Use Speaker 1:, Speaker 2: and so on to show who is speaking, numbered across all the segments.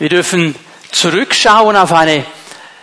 Speaker 1: Wir dürfen zurückschauen auf eine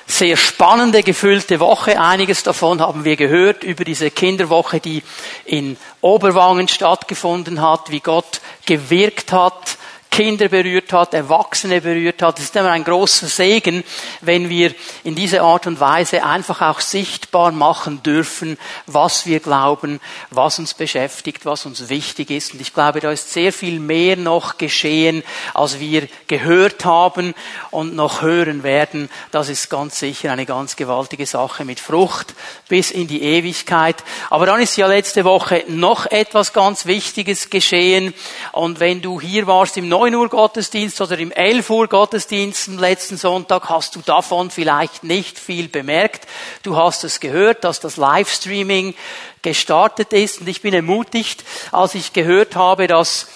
Speaker 1: sehr spannende, gefüllte Woche. Einiges davon haben wir gehört über diese Kinderwoche, die in Oberwangen stattgefunden hat, wie Gott gewirkt hat, Kinder berührt hat, Erwachsene berührt hat. Es ist immer ein großer Segen, wenn wir in dieser Art und Weise einfach auch sichtbar machen dürfen, was wir glauben, was uns beschäftigt, was uns wichtig ist. Und ich glaube, da ist sehr viel mehr noch geschehen, als wir gehört haben und noch hören werden. Das ist ganz sicher eine ganz gewaltige Sache mit Frucht bis in die Ewigkeit. Aber dann ist ja letzte Woche noch etwas ganz Wichtiges geschehen. Und wenn du hier warst im 9 Uhr Gottesdienst oder im 11 Uhr Gottesdienst am letzten Sonntag hast du davon vielleicht nicht viel bemerkt. Du hast es gehört, dass das Livestreaming gestartet ist und ich bin ermutigt, als ich gehört habe, dass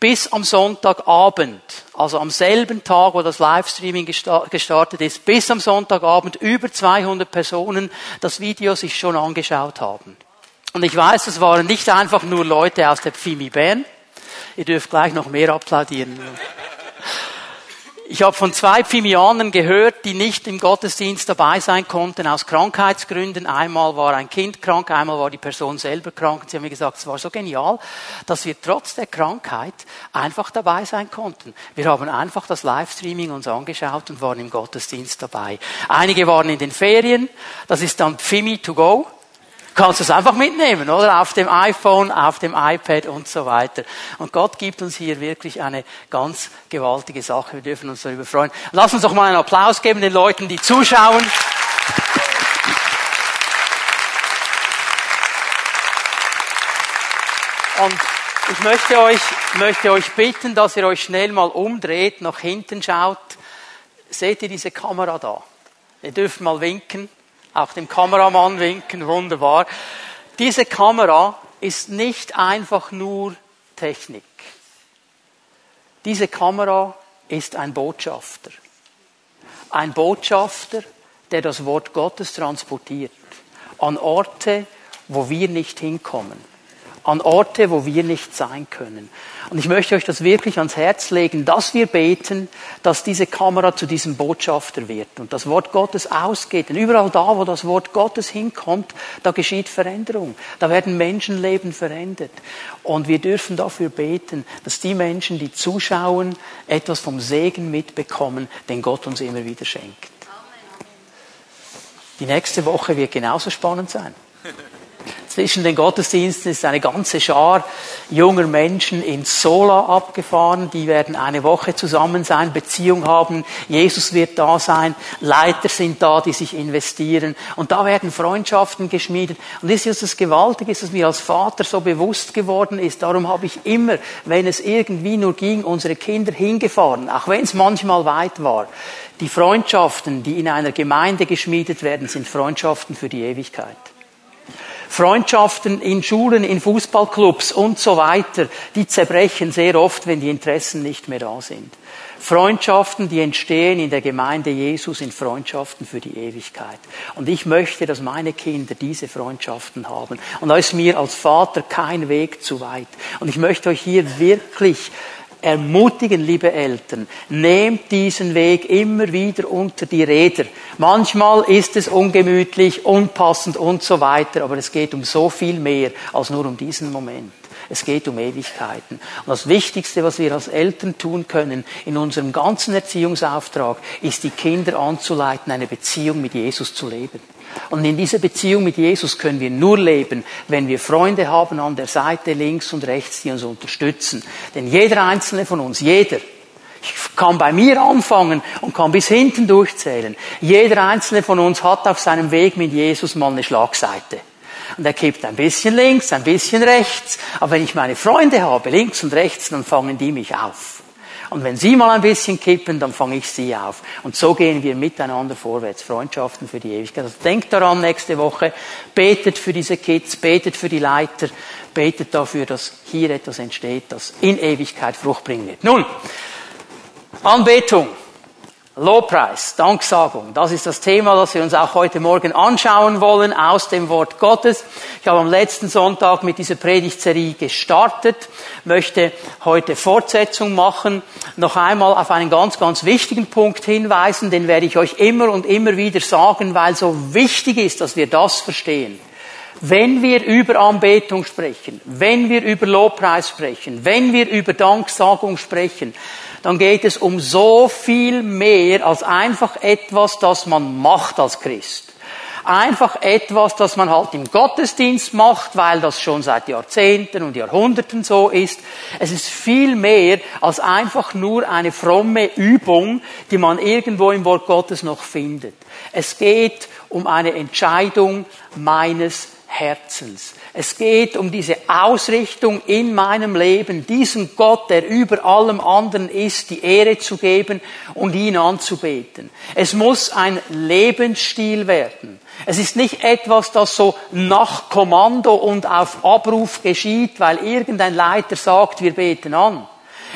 Speaker 1: bis am Sonntagabend, also am selben Tag, wo das Livestreaming gestartet ist, bis am Sonntagabend über 200 Personen das Video sich schon angeschaut haben. Und ich weiß, es waren nicht einfach nur Leute aus der Pfimi Bern, Ihr dürft gleich noch mehr applaudieren. Ich habe von zwei Pfimianern gehört, die nicht im Gottesdienst dabei sein konnten aus Krankheitsgründen. Einmal war ein Kind krank, einmal war die Person selber krank. Sie haben mir gesagt, es war so genial, dass wir trotz der Krankheit einfach dabei sein konnten. Wir haben einfach das Livestreaming uns angeschaut und waren im Gottesdienst dabei. Einige waren in den Ferien. Das ist dann Pfimi to go kannst es einfach mitnehmen, oder? Auf dem iPhone, auf dem iPad und so weiter. Und Gott gibt uns hier wirklich eine ganz gewaltige Sache. Wir dürfen uns darüber freuen. Lass uns doch mal einen Applaus geben den Leuten, die zuschauen. Und ich möchte euch, möchte euch bitten, dass ihr euch schnell mal umdreht, nach hinten schaut. Seht ihr diese Kamera da? Ihr dürft mal winken auch dem Kameramann winken, wunderbar. Diese Kamera ist nicht einfach nur Technik. Diese Kamera ist ein Botschafter. Ein Botschafter, der das Wort Gottes transportiert. An Orte, wo wir nicht hinkommen. An Orte, wo wir nicht sein können. Und ich möchte euch das wirklich ans Herz legen, dass wir beten, dass diese Kamera zu diesem Botschafter wird und das Wort Gottes ausgeht. Denn überall da, wo das Wort Gottes hinkommt, da geschieht Veränderung. Da werden Menschenleben verändert. Und wir dürfen dafür beten, dass die Menschen, die zuschauen, etwas vom Segen mitbekommen, den Gott uns immer wieder schenkt. Die nächste Woche wird genauso spannend sein. Zwischen den Gottesdiensten ist eine ganze Schar junger Menschen in Sola abgefahren. Die werden eine Woche zusammen sein, Beziehung haben. Jesus wird da sein. Leiter sind da, die sich investieren. Und da werden Freundschaften geschmiedet. Und das ist das Gewaltige, ist, dass mir als Vater so bewusst geworden ist. Darum habe ich immer, wenn es irgendwie nur ging, unsere Kinder hingefahren, auch wenn es manchmal weit war. Die Freundschaften, die in einer Gemeinde geschmiedet werden, sind Freundschaften für die Ewigkeit. Freundschaften in Schulen, in Fußballclubs und so weiter, die zerbrechen sehr oft, wenn die Interessen nicht mehr da sind. Freundschaften, die entstehen in der Gemeinde Jesus, sind Freundschaften für die Ewigkeit. Und ich möchte, dass meine Kinder diese Freundschaften haben. Und da ist mir als Vater kein Weg zu weit. Und ich möchte euch hier wirklich ermutigen, liebe Eltern, nehmt diesen Weg immer wieder unter die Räder. Manchmal ist es ungemütlich, unpassend und so weiter, aber es geht um so viel mehr als nur um diesen Moment. Es geht um Ewigkeiten. Und das Wichtigste, was wir als Eltern tun können in unserem ganzen Erziehungsauftrag, ist die Kinder anzuleiten, eine Beziehung mit Jesus zu leben. Und in dieser Beziehung mit Jesus können wir nur leben, wenn wir Freunde haben an der Seite links und rechts, die uns unterstützen. Denn jeder einzelne von uns, jeder, ich kann bei mir anfangen und kann bis hinten durchzählen. Jeder einzelne von uns hat auf seinem Weg mit Jesus mal eine Schlagseite. Und er kippt ein bisschen links, ein bisschen rechts. Aber wenn ich meine Freunde habe, links und rechts, dann fangen die mich auf. Und wenn Sie mal ein bisschen kippen, dann fange ich Sie auf. Und so gehen wir miteinander vorwärts. Freundschaften für die Ewigkeit. Also denkt daran nächste Woche. Betet für diese Kids, betet für die Leiter, betet dafür, dass hier etwas entsteht, das in Ewigkeit Frucht bringen wird. Nun, Anbetung. Lobpreis, Danksagung, das ist das Thema, das wir uns auch heute Morgen anschauen wollen aus dem Wort Gottes. Ich habe am letzten Sonntag mit dieser Predigtserie gestartet, möchte heute Fortsetzung machen, noch einmal auf einen ganz, ganz wichtigen Punkt hinweisen, den werde ich euch immer und immer wieder sagen, weil so wichtig ist, dass wir das verstehen. Wenn wir über Anbetung sprechen, wenn wir über Lobpreis sprechen, wenn wir über Danksagung sprechen, dann geht es um so viel mehr als einfach etwas, das man macht als Christ. Einfach etwas, das man halt im Gottesdienst macht, weil das schon seit Jahrzehnten und Jahrhunderten so ist. Es ist viel mehr als einfach nur eine fromme Übung, die man irgendwo im Wort Gottes noch findet. Es geht um eine Entscheidung meines Herzens. Es geht um diese Ausrichtung in meinem Leben, diesem Gott, der über allem anderen ist, die Ehre zu geben und ihn anzubeten. Es muss ein Lebensstil werden. Es ist nicht etwas, das so nach Kommando und auf Abruf geschieht, weil irgendein Leiter sagt, wir beten an.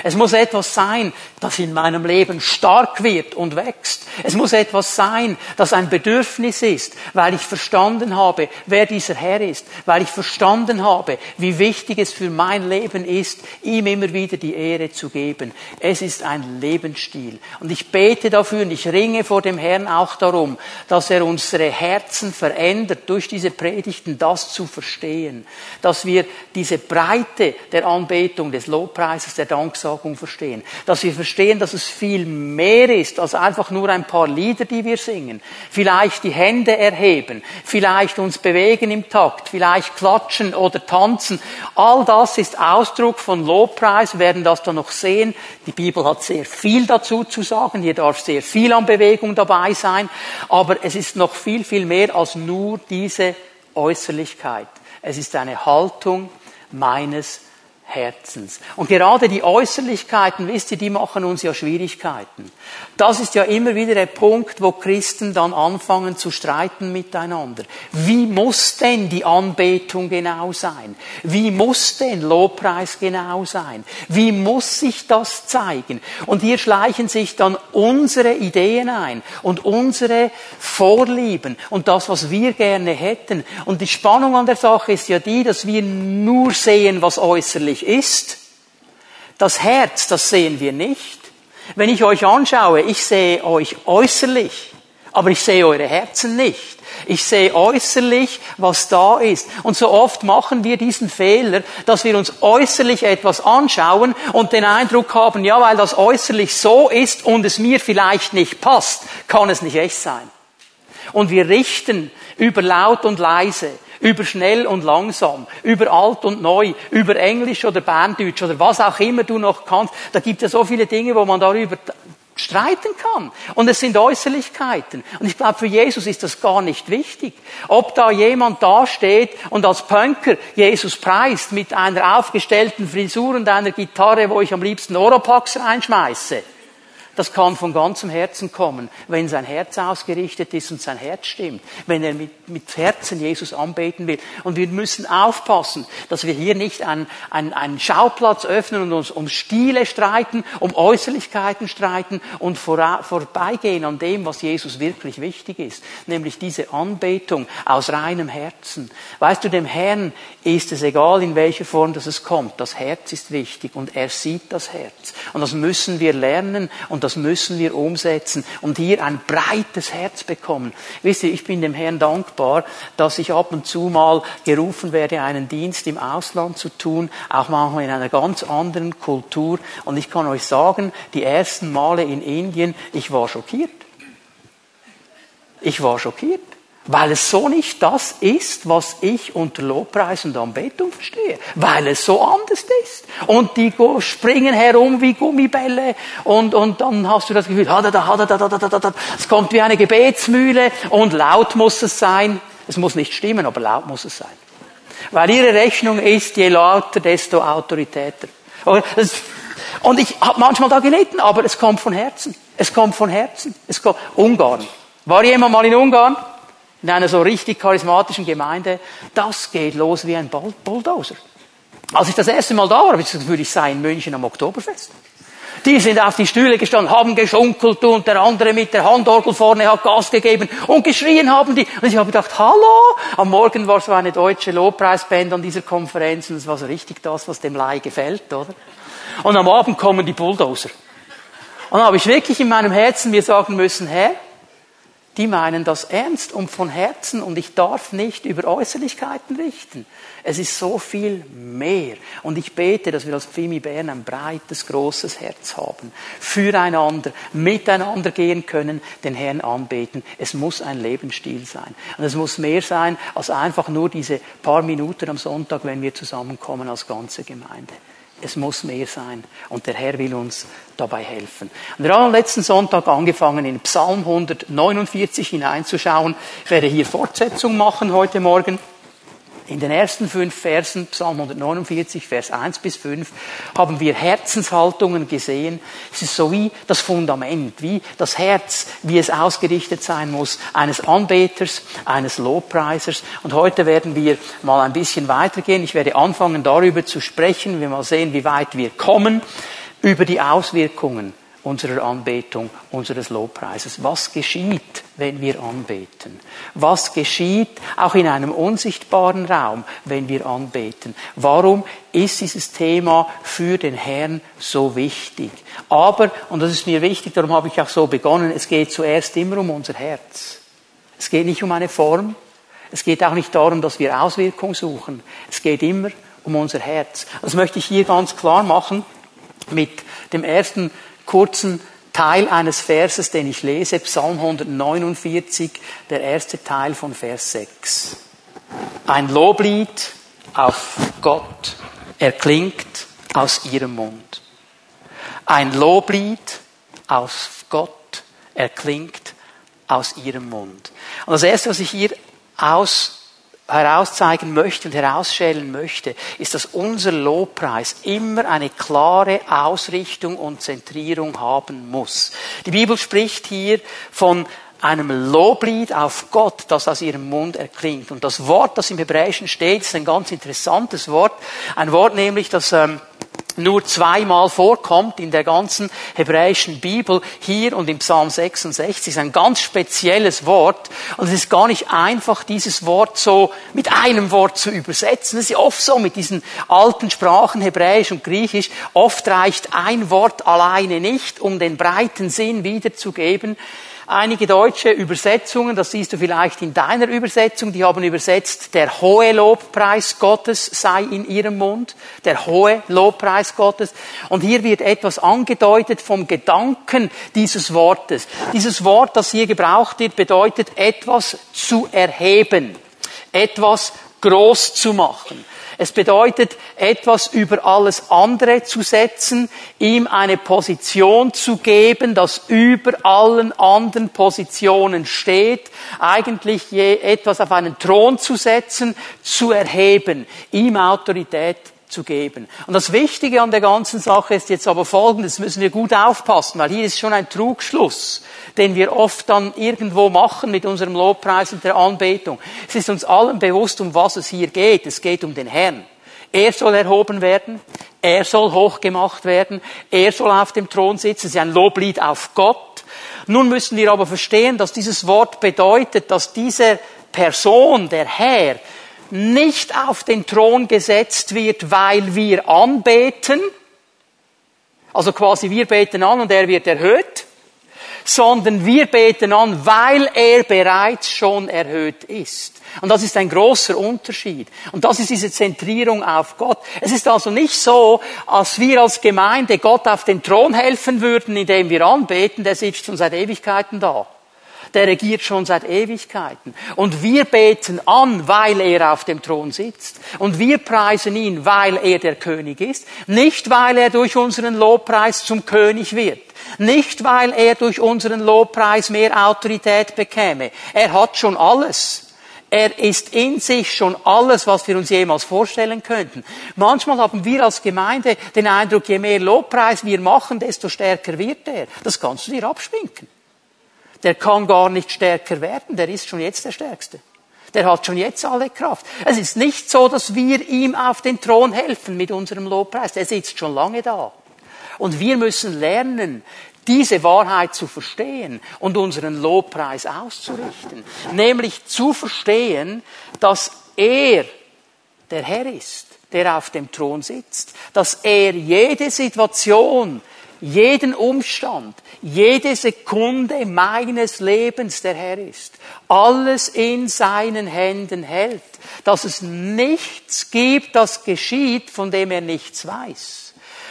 Speaker 1: Es muss etwas sein, das in meinem Leben stark wird und wächst. Es muss etwas sein, das ein Bedürfnis ist, weil ich verstanden habe, wer dieser Herr ist, weil ich verstanden habe, wie wichtig es für mein Leben ist, ihm immer wieder die Ehre zu geben. Es ist ein Lebensstil. Und ich bete dafür und ich ringe vor dem Herrn auch darum, dass er unsere Herzen verändert, durch diese Predigten das zu verstehen, dass wir diese Breite der Anbetung, des Lobpreises, der Danksagung verstehen, dass wir verstehen, dass es viel mehr ist als einfach nur ein paar Lieder, die wir singen. Vielleicht die Hände erheben, vielleicht uns bewegen im Takt, vielleicht klatschen oder tanzen. All das ist Ausdruck von Lobpreis. Wir werden das dann noch sehen. Die Bibel hat sehr viel dazu zu sagen. Hier darf sehr viel an Bewegung dabei sein. Aber es ist noch viel, viel mehr als nur diese Äußerlichkeit. Es ist eine Haltung meines Herzens. Und gerade die Äußerlichkeiten, wisst ihr, die machen uns ja Schwierigkeiten. Das ist ja immer wieder der Punkt, wo Christen dann anfangen zu streiten miteinander. Wie muss denn die Anbetung genau sein? Wie muss denn Lobpreis genau sein? Wie muss sich das zeigen? Und hier schleichen sich dann unsere Ideen ein und unsere Vorlieben und das, was wir gerne hätten. Und die Spannung an der Sache ist ja die, dass wir nur sehen, was äußerlich wirklich ist. Das Herz, das sehen wir nicht. Wenn ich euch anschaue, ich sehe euch äußerlich, aber ich sehe eure Herzen nicht. Ich sehe äußerlich, was da ist. Und so oft machen wir diesen Fehler, dass wir uns äußerlich etwas anschauen und den Eindruck haben, ja, weil das äußerlich so ist und es mir vielleicht nicht passt, kann es nicht echt sein. Und wir richten über laut und leise, über schnell und langsam, über alt und neu, über Englisch oder Berndeutsch oder was auch immer du noch kannst. Da gibt es so viele Dinge, wo man darüber streiten kann. Und es sind Äußerlichkeiten. Und ich glaube, für Jesus ist das gar nicht wichtig. Ob da jemand dasteht und als Punker Jesus preist mit einer aufgestellten Frisur und einer Gitarre, wo ich am liebsten Oropax reinschmeiße das kann von ganzem Herzen kommen, wenn sein Herz ausgerichtet ist und sein Herz stimmt, wenn er mit, mit Herzen Jesus anbeten will. Und wir müssen aufpassen, dass wir hier nicht einen, einen, einen Schauplatz öffnen und uns um Stile streiten, um Äußerlichkeiten streiten und vor, vorbeigehen an dem, was Jesus wirklich wichtig ist, nämlich diese Anbetung aus reinem Herzen. Weißt du, dem Herrn ist es egal, in welcher Form das es kommt. Das Herz ist wichtig und er sieht das Herz. Und das müssen wir lernen und das müssen wir umsetzen und hier ein breites Herz bekommen. Wisst ihr, ich bin dem Herrn dankbar, dass ich ab und zu mal gerufen werde, einen Dienst im Ausland zu tun, auch manchmal in einer ganz anderen Kultur. Und ich kann euch sagen, die ersten Male in Indien, ich war schockiert. Ich war schockiert weil es so nicht das ist, was ich unter Lobpreis und Anbetung verstehe, weil es so anders ist. Und die springen herum wie Gummibälle und, und dann hast du das Gefühl, es kommt wie eine Gebetsmühle und laut muss es sein. Es muss nicht stimmen, aber laut muss es sein. Weil ihre Rechnung ist, je lauter, desto autoritäter. Und ich habe manchmal da gelitten, aber es kommt von Herzen. Es kommt von Herzen. Es kommt Ungarn. War jemand mal in Ungarn? In einer so richtig charismatischen Gemeinde, das geht los wie ein Bulldozer. Als ich das erste Mal da war, habe ich das Gefühl, ich sei in München am Oktoberfest. Die sind auf die Stühle gestanden, haben geschunkelt und der andere mit der Handorgel vorne hat Gas gegeben und geschrien haben die. Und ich habe gedacht, hallo! Am Morgen war so eine deutsche Lobpreisband an dieser Konferenz und es war so richtig das, was dem Lai gefällt, oder? Und am Abend kommen die Bulldozer. Und dann habe ich wirklich in meinem Herzen mir sagen müssen, Herr, die meinen das ernst und von Herzen und ich darf nicht über Äußerlichkeiten richten. Es ist so viel mehr. Und ich bete, dass wir als Pfimi Bern ein breites, großes Herz haben. Füreinander, miteinander gehen können, den Herrn anbeten. Es muss ein Lebensstil sein. Und es muss mehr sein als einfach nur diese paar Minuten am Sonntag, wenn wir zusammenkommen als ganze Gemeinde. Es muss mehr sein. Und der Herr will uns dabei helfen. Und wir haben letzten Sonntag angefangen, in Psalm 149 hineinzuschauen. Ich werde hier Fortsetzung machen heute Morgen. In den ersten fünf Versen, Psalm 149, Vers 1 bis 5, haben wir Herzenshaltungen gesehen. Es ist so wie das Fundament, wie das Herz, wie es ausgerichtet sein muss, eines Anbeters, eines Lobpreisers. Und heute werden wir mal ein bisschen weitergehen. Ich werde anfangen, darüber zu sprechen. Wir mal sehen, wie weit wir kommen, über die Auswirkungen unserer Anbetung, unseres Lobpreises. Was geschieht, wenn wir anbeten? Was geschieht auch in einem unsichtbaren Raum, wenn wir anbeten? Warum ist dieses Thema für den Herrn so wichtig? Aber, und das ist mir wichtig, darum habe ich auch so begonnen, es geht zuerst immer um unser Herz. Es geht nicht um eine Form. Es geht auch nicht darum, dass wir Auswirkung suchen. Es geht immer um unser Herz. Das möchte ich hier ganz klar machen mit dem ersten kurzen Teil eines Verses, den ich lese, Psalm 149, der erste Teil von Vers 6. Ein Loblied auf Gott erklingt aus ihrem Mund. Ein Loblied auf Gott erklingt aus ihrem Mund. Und das erste, was ich hier aus herauszeigen möchte und herausschälen möchte, ist, dass unser Lobpreis immer eine klare Ausrichtung und Zentrierung haben muss. Die Bibel spricht hier von einem Loblied auf Gott, das aus ihrem Mund erklingt. Und das Wort, das im Hebräischen steht, ist ein ganz interessantes Wort. Ein Wort nämlich, das ähm, nur zweimal vorkommt in der ganzen hebräischen Bibel, hier und im Psalm 66, ist ein ganz spezielles Wort. Und es ist gar nicht einfach, dieses Wort so mit einem Wort zu übersetzen. Es ist oft so mit diesen alten Sprachen, Hebräisch und Griechisch. Oft reicht ein Wort alleine nicht, um den breiten Sinn wiederzugeben. Einige deutsche Übersetzungen, das siehst du vielleicht in deiner Übersetzung, die haben übersetzt, der hohe Lobpreis Gottes sei in ihrem Mund, der hohe Lobpreis Gottes. Und hier wird etwas angedeutet vom Gedanken dieses Wortes. Dieses Wort, das hier gebraucht wird, bedeutet etwas zu erheben, etwas groß zu machen. Es bedeutet, etwas über alles andere zu setzen, ihm eine Position zu geben, das über allen anderen Positionen steht, eigentlich je etwas auf einen Thron zu setzen, zu erheben, ihm Autorität zu geben. Und das Wichtige an der ganzen Sache ist jetzt aber folgendes, müssen wir gut aufpassen, weil hier ist schon ein Trugschluss den wir oft dann irgendwo machen mit unserem Lobpreis und der Anbetung. Es ist uns allen bewusst, um was es hier geht. Es geht um den Herrn. Er soll erhoben werden. Er soll hochgemacht werden. Er soll auf dem Thron sitzen. Es ist ein Loblied auf Gott. Nun müssen wir aber verstehen, dass dieses Wort bedeutet, dass diese Person, der Herr, nicht auf den Thron gesetzt wird, weil wir anbeten. Also quasi wir beten an und er wird erhöht sondern wir beten an, weil er bereits schon erhöht ist. Und das ist ein großer Unterschied. Und das ist diese Zentrierung auf Gott. Es ist also nicht so, als wir als Gemeinde Gott auf den Thron helfen würden, indem wir anbeten, der sitzt schon seit Ewigkeiten da. Der regiert schon seit Ewigkeiten. Und wir beten an, weil er auf dem Thron sitzt. Und wir preisen ihn, weil er der König ist. Nicht, weil er durch unseren Lobpreis zum König wird. Nicht, weil er durch unseren Lobpreis mehr Autorität bekäme. Er hat schon alles. Er ist in sich schon alles, was wir uns jemals vorstellen könnten. Manchmal haben wir als Gemeinde den Eindruck, je mehr Lobpreis wir machen, desto stärker wird er. Das kannst du dir abschminken. Der kann gar nicht stärker werden, der ist schon jetzt der Stärkste. Der hat schon jetzt alle Kraft. Es ist nicht so, dass wir ihm auf den Thron helfen mit unserem Lobpreis. Er sitzt schon lange da. Und wir müssen lernen, diese Wahrheit zu verstehen und unseren Lobpreis auszurichten. Nämlich zu verstehen, dass er der Herr ist, der auf dem Thron sitzt. Dass er jede Situation, jeden Umstand, jede Sekunde meines Lebens der Herr ist. Alles in seinen Händen hält. Dass es nichts gibt, das geschieht, von dem er nichts weiß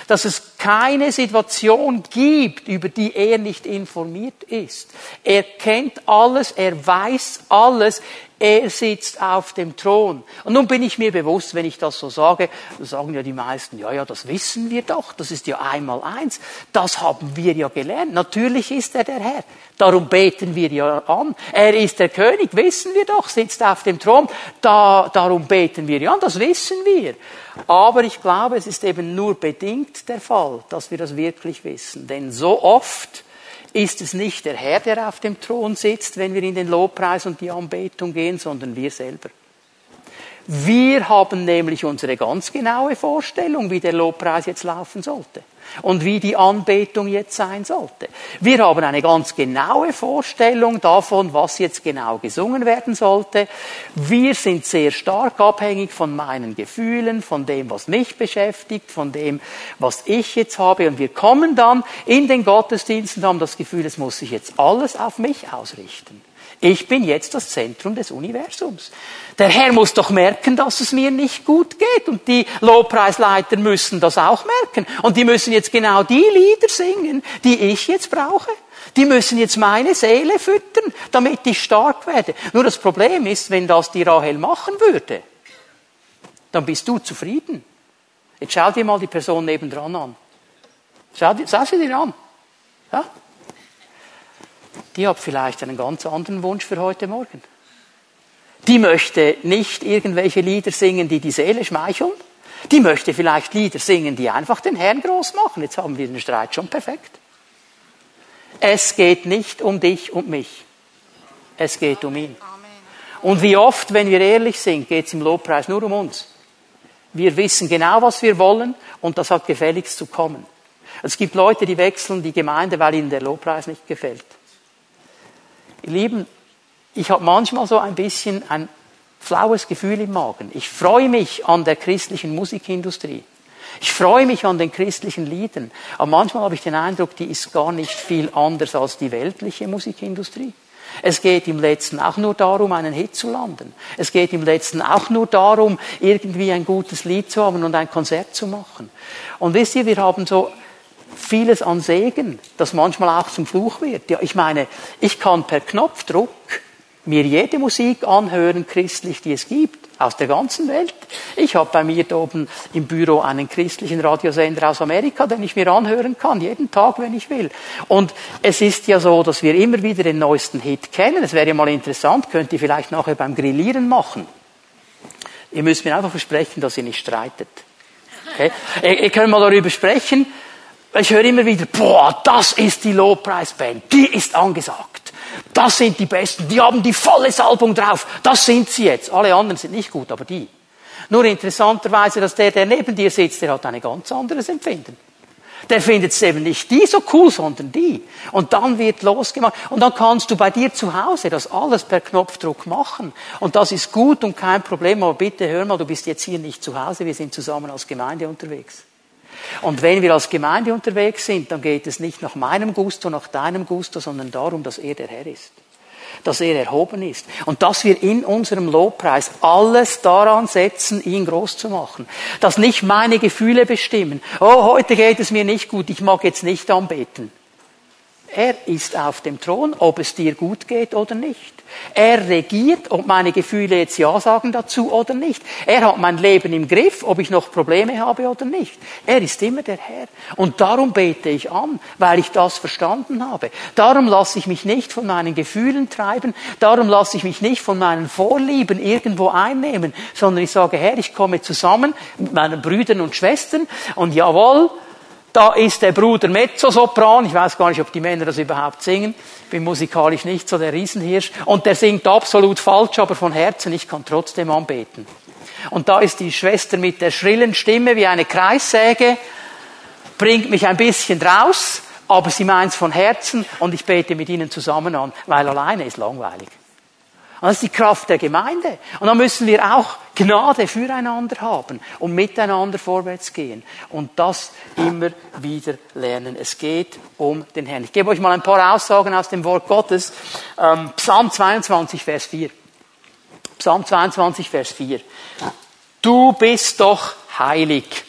Speaker 1: dass es keine Situation gibt, über die er nicht informiert ist. Er kennt alles, er weiß alles, er sitzt auf dem Thron. Und nun bin ich mir bewusst, wenn ich das so sage, sagen ja die meisten, ja, ja, das wissen wir doch, das ist ja einmal eins, das haben wir ja gelernt. Natürlich ist er der Herr. Darum beten wir ja an. Er ist der König, wissen wir doch, sitzt auf dem Thron. Da, darum beten wir ja an, das wissen wir. Aber ich glaube, es ist eben nur bedingt der Fall, dass wir das wirklich wissen. Denn so oft ist es nicht der Herr, der auf dem Thron sitzt, wenn wir in den Lobpreis und die Anbetung gehen, sondern wir selber. Wir haben nämlich unsere ganz genaue Vorstellung, wie der Lobpreis jetzt laufen sollte und wie die Anbetung jetzt sein sollte. Wir haben eine ganz genaue Vorstellung davon, was jetzt genau gesungen werden sollte. Wir sind sehr stark abhängig von meinen Gefühlen, von dem, was mich beschäftigt, von dem, was ich jetzt habe. Und wir kommen dann in den Gottesdienst und haben das Gefühl, es muss sich jetzt alles auf mich ausrichten. Ich bin jetzt das Zentrum des Universums. Der Herr muss doch merken, dass es mir nicht gut geht. Und die Lobpreisleiter müssen das auch merken. Und die müssen jetzt genau die Lieder singen, die ich jetzt brauche. Die müssen jetzt meine Seele füttern, damit ich stark werde. Nur das Problem ist, wenn das die Rahel machen würde, dann bist du zufrieden. Jetzt schau dir mal die Person nebendran an. Schau, schau sie dir an. Ja? Die hat vielleicht einen ganz anderen Wunsch für heute Morgen. Die möchte nicht irgendwelche Lieder singen, die die Seele schmeicheln. Die möchte vielleicht Lieder singen, die einfach den Herrn groß machen. Jetzt haben wir den Streit schon perfekt. Es geht nicht um dich und mich. Es geht um ihn. Und wie oft, wenn wir ehrlich sind, geht es im Lobpreis nur um uns. Wir wissen genau, was wir wollen und das hat gefälligst zu kommen. Es gibt Leute, die wechseln die Gemeinde, weil ihnen der Lobpreis nicht gefällt. Ihr Lieben, ich habe manchmal so ein bisschen ein flaues Gefühl im Magen. Ich freue mich an der christlichen Musikindustrie. Ich freue mich an den christlichen Liedern. Aber manchmal habe ich den Eindruck, die ist gar nicht viel anders als die weltliche Musikindustrie. Es geht im letzten auch nur darum, einen Hit zu landen. Es geht im letzten auch nur darum, irgendwie ein gutes Lied zu haben und ein Konzert zu machen. Und wisst ihr, wir haben so vieles an Segen, das manchmal auch zum Fluch wird. Ja, ich meine, ich kann per Knopfdruck mir jede Musik anhören, christlich, die es gibt, aus der ganzen Welt. Ich habe bei mir da oben im Büro einen christlichen Radiosender aus Amerika, den ich mir anhören kann, jeden Tag, wenn ich will. Und es ist ja so, dass wir immer wieder den neuesten Hit kennen. Es wäre ja mal interessant, könnt ihr vielleicht nachher beim Grillieren machen. Ihr müsst mir einfach versprechen, dass ihr nicht streitet. Okay? Ihr, könnt mal darüber sprechen, ich höre immer wieder, boah, das ist die Lobpreisband, die ist angesagt. Das sind die Besten, die haben die volle Salbung drauf. Das sind sie jetzt. Alle anderen sind nicht gut, aber die. Nur interessanterweise, dass der, der neben dir sitzt, der hat ein ganz anderes Empfinden. Der findet es eben nicht die so cool, sondern die. Und dann wird losgemacht. Und dann kannst du bei dir zu Hause das alles per Knopfdruck machen. Und das ist gut und kein Problem. Aber bitte hör mal, du bist jetzt hier nicht zu Hause. Wir sind zusammen als Gemeinde unterwegs. Und wenn wir als Gemeinde unterwegs sind, dann geht es nicht nach meinem Gusto, nach deinem Gusto, sondern darum, dass er der Herr ist. Dass er erhoben ist. Und dass wir in unserem Lobpreis alles daran setzen, ihn groß zu machen. Dass nicht meine Gefühle bestimmen. Oh, heute geht es mir nicht gut, ich mag jetzt nicht anbeten. Er ist auf dem Thron, ob es dir gut geht oder nicht. Er regiert, ob meine Gefühle jetzt Ja sagen dazu oder nicht. Er hat mein Leben im Griff, ob ich noch Probleme habe oder nicht. Er ist immer der Herr. Und darum bete ich an, weil ich das verstanden habe. Darum lasse ich mich nicht von meinen Gefühlen treiben. Darum lasse ich mich nicht von meinen Vorlieben irgendwo einnehmen, sondern ich sage, Herr, ich komme zusammen mit meinen Brüdern und Schwestern und jawohl, da ist der Bruder Mezzosopran, ich weiß gar nicht, ob die Männer das überhaupt singen, bin musikalisch nicht so der Riesenhirsch, und der singt absolut falsch, aber von Herzen, ich kann trotzdem anbeten. Und da ist die Schwester mit der schrillen Stimme wie eine Kreissäge, bringt mich ein bisschen draus, aber sie meint es von Herzen und ich bete mit ihnen zusammen an, weil alleine ist langweilig. Und das ist die Kraft der Gemeinde. Und da müssen wir auch Gnade füreinander haben und miteinander vorwärts gehen. Und das immer wieder lernen. Es geht um den Herrn. Ich gebe euch mal ein paar Aussagen aus dem Wort Gottes. Ähm, Psalm 22, Vers 4. Psalm 22, Vers 4. Du bist doch heilig.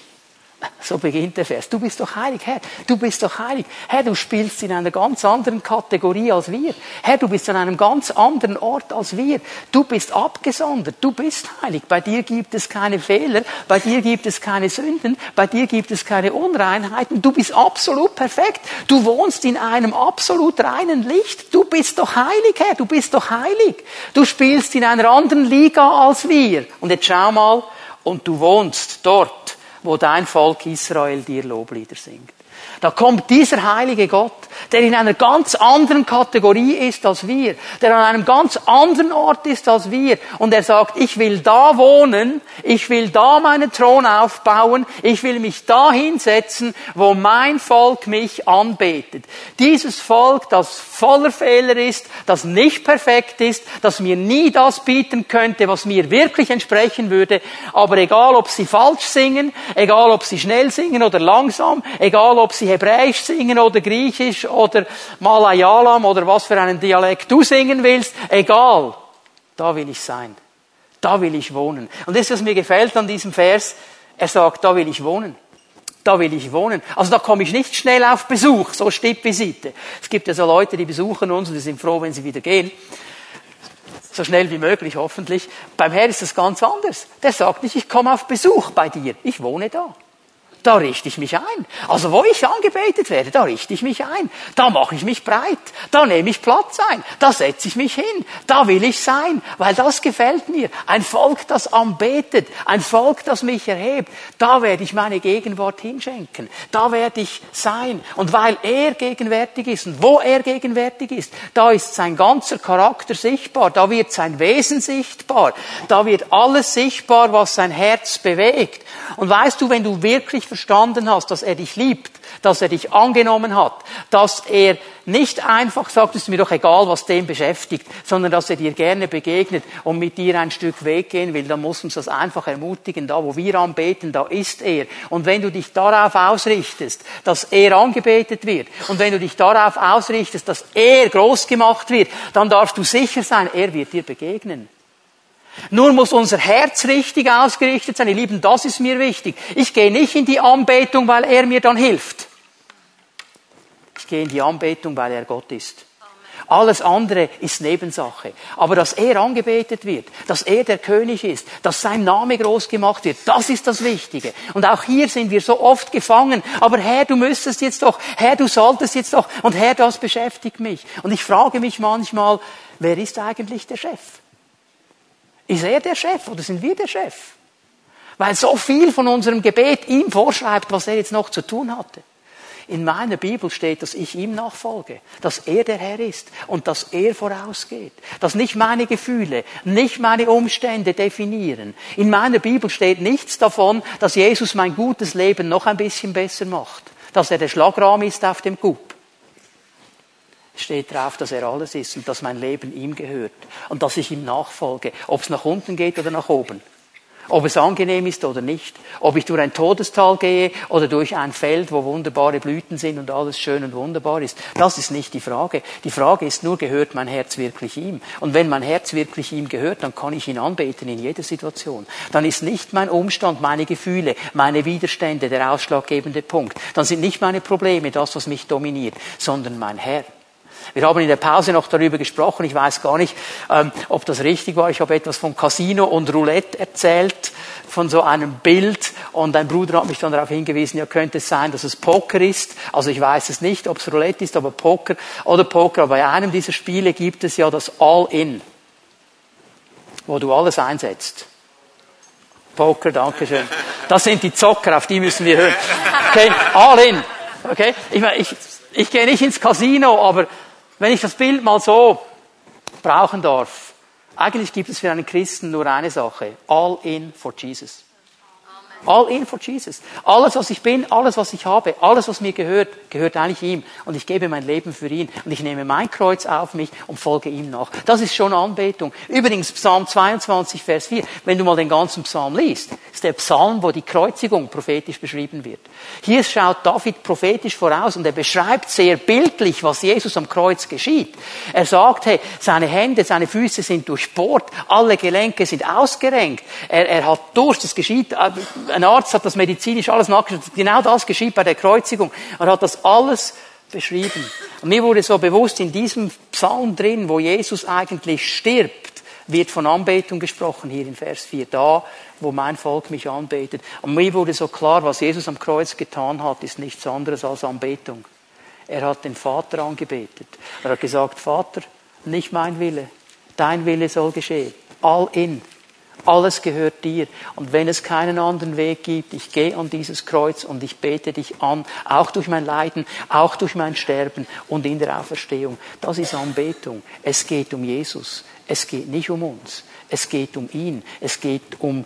Speaker 1: So beginnt der Vers. Du bist doch heilig, Herr. Du bist doch heilig. Herr, du spielst in einer ganz anderen Kategorie als wir. Herr, du bist an einem ganz anderen Ort als wir. Du bist abgesondert. Du bist heilig. Bei dir gibt es keine Fehler. Bei dir gibt es keine Sünden. Bei dir gibt es keine Unreinheiten. Du bist absolut perfekt. Du wohnst in einem absolut reinen Licht. Du bist doch heilig, Herr. Du bist doch heilig. Du spielst in einer anderen Liga als wir. Und jetzt schau mal. Und du wohnst dort wo dein Volk Israel dir Loblieder singt. Da kommt dieser heilige Gott, der in einer ganz anderen Kategorie ist als wir, der an einem ganz anderen Ort ist als wir. Und er sagt, ich will da wohnen, ich will da meinen Thron aufbauen, ich will mich da hinsetzen, wo mein Volk mich anbetet. Dieses Volk, das voller Fehler ist, das nicht perfekt ist, das mir nie das bieten könnte, was mir wirklich entsprechen würde. Aber egal, ob sie falsch singen, egal, ob sie schnell singen oder langsam, egal, ob sie Hebräisch singen oder Griechisch oder Malayalam oder was für einen Dialekt du singen willst, egal, da will ich sein. Da will ich wohnen. Und das, was mir gefällt an diesem Vers, er sagt, da will ich wohnen. Da will ich wohnen. Also da komme ich nicht schnell auf Besuch, so Stippvisite. Es gibt ja so Leute, die besuchen uns und die sind froh, wenn sie wieder gehen. So schnell wie möglich, hoffentlich. Beim Herr ist das ganz anders. Der sagt nicht, ich komme auf Besuch bei dir. Ich wohne da. Da richte ich mich ein. Also wo ich angebetet werde, da richte ich mich ein. Da mache ich mich breit. Da nehme ich Platz ein. Da setze ich mich hin. Da will ich sein, weil das gefällt mir. Ein Volk, das anbetet. Ein Volk, das mich erhebt. Da werde ich meine Gegenwart hinschenken. Da werde ich sein. Und weil er gegenwärtig ist und wo er gegenwärtig ist, da ist sein ganzer Charakter sichtbar. Da wird sein Wesen sichtbar. Da wird alles sichtbar, was sein Herz bewegt. Und weißt du, wenn du wirklich verstanden hast, dass er dich liebt, dass er dich angenommen hat, dass er nicht einfach sagt, es ist mir doch egal, was dem beschäftigt, sondern dass er dir gerne begegnet und mit dir ein Stück Weg gehen will, dann muss uns das einfach ermutigen. Da, wo wir anbeten, da ist er. Und wenn du dich darauf ausrichtest, dass er angebetet wird, und wenn du dich darauf ausrichtest, dass er groß gemacht wird, dann darfst du sicher sein, er wird dir begegnen. Nur muss unser Herz richtig ausgerichtet sein. Ihr Lieben, das ist mir wichtig. Ich gehe nicht in die Anbetung, weil er mir dann hilft. Ich gehe in die Anbetung, weil er Gott ist. Alles andere ist Nebensache. Aber dass er angebetet wird, dass er der König ist, dass sein Name groß gemacht wird, das ist das Wichtige. Und auch hier sind wir so oft gefangen. Aber Herr, du müsstest jetzt doch, Herr, du solltest jetzt doch, und Herr, das beschäftigt mich. Und ich frage mich manchmal, wer ist eigentlich der Chef? Ist er der Chef oder sind wir der Chef? Weil so viel von unserem Gebet ihm vorschreibt, was er jetzt noch zu tun hatte. In meiner Bibel steht, dass ich ihm nachfolge, dass er der Herr ist und dass er vorausgeht, dass nicht meine Gefühle, nicht meine Umstände definieren. In meiner Bibel steht nichts davon, dass Jesus mein gutes Leben noch ein bisschen besser macht, dass er der Schlagrahm ist auf dem Coup steht drauf, dass er alles ist und dass mein Leben ihm gehört und dass ich ihm nachfolge, ob es nach unten geht oder nach oben. Ob es angenehm ist oder nicht. Ob ich durch ein Todestal gehe oder durch ein Feld, wo wunderbare Blüten sind und alles schön und wunderbar ist. Das ist nicht die Frage. Die Frage ist nur, gehört mein Herz wirklich ihm? Und wenn mein Herz wirklich ihm gehört, dann kann ich ihn anbeten in jeder Situation. Dann ist nicht mein Umstand, meine Gefühle, meine Widerstände der ausschlaggebende Punkt. Dann sind nicht meine Probleme das, was mich dominiert, sondern mein Herr. Wir haben in der Pause noch darüber gesprochen. Ich weiß gar nicht, ähm, ob das richtig war. Ich habe etwas von Casino und Roulette erzählt, von so einem Bild. Und ein Bruder hat mich dann darauf hingewiesen, ja, könnte es sein, dass es Poker ist. Also ich weiß es nicht, ob es Roulette ist, aber Poker oder Poker. Aber bei einem dieser Spiele gibt es ja das All-In, wo du alles einsetzt. Poker, danke schön. Das sind die Zocker, auf die müssen wir hören. Okay, all in. Okay, ich meine, ich, ich gehe nicht ins Casino, aber wenn ich das Bild mal so brauchen darf, eigentlich gibt es für einen Christen nur eine Sache. All in for Jesus. All in for Jesus. Alles, was ich bin, alles, was ich habe, alles, was mir gehört, gehört eigentlich ihm. Und ich gebe mein Leben für ihn. Und ich nehme mein Kreuz auf mich und folge ihm nach. Das ist schon Anbetung. Übrigens, Psalm 22, Vers 4. Wenn du mal den ganzen Psalm liest, ist der Psalm, wo die Kreuzigung prophetisch beschrieben wird. Hier schaut David prophetisch voraus und er beschreibt sehr bildlich, was Jesus am Kreuz geschieht. Er sagt, hey, seine Hände, seine Füße sind durchbohrt, alle Gelenke sind ausgerenkt. Er, er hat Durst, das geschieht ein Arzt hat das medizinisch alles nachgeschaut. Genau das geschieht bei der Kreuzigung. Er hat das alles beschrieben. Und mir wurde so bewusst, in diesem Psalm drin, wo Jesus eigentlich stirbt, wird von Anbetung gesprochen, hier in Vers 4, da, wo mein Volk mich anbetet. Und mir wurde so klar, was Jesus am Kreuz getan hat, ist nichts anderes als Anbetung. Er hat den Vater angebetet. Er hat gesagt, Vater, nicht mein Wille, dein Wille soll geschehen. All in. Alles gehört dir. Und wenn es keinen anderen Weg gibt, ich gehe an dieses Kreuz und ich bete dich an, auch durch mein Leiden, auch durch mein Sterben und in der Auferstehung. Das ist Anbetung. Es geht um Jesus. Es geht nicht um uns. Es geht um ihn. Es geht um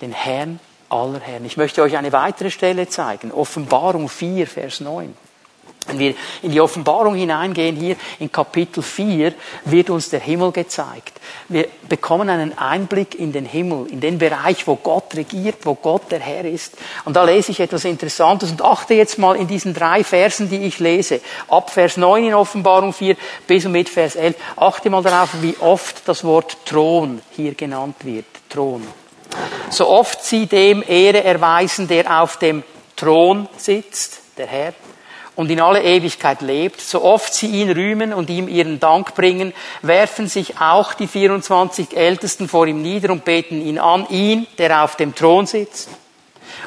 Speaker 1: den Herrn aller Herren. Ich möchte euch eine weitere Stelle zeigen. Offenbarung 4, Vers 9. Wenn wir in die Offenbarung hineingehen, hier in Kapitel 4, wird uns der Himmel gezeigt. Wir bekommen einen Einblick in den Himmel, in den Bereich, wo Gott regiert, wo Gott der Herr ist. Und da lese ich etwas Interessantes und achte jetzt mal in diesen drei Versen, die ich lese. Ab Vers 9 in Offenbarung 4 bis und mit Vers 11. Achte mal darauf, wie oft das Wort Thron hier genannt wird. Thron. So oft sie dem Ehre erweisen, der auf dem Thron sitzt, der Herr und in alle Ewigkeit lebt, so oft sie ihn rühmen und ihm ihren Dank bringen, werfen sich auch die 24 Ältesten vor ihm nieder und beten ihn an, ihn, der auf dem Thron sitzt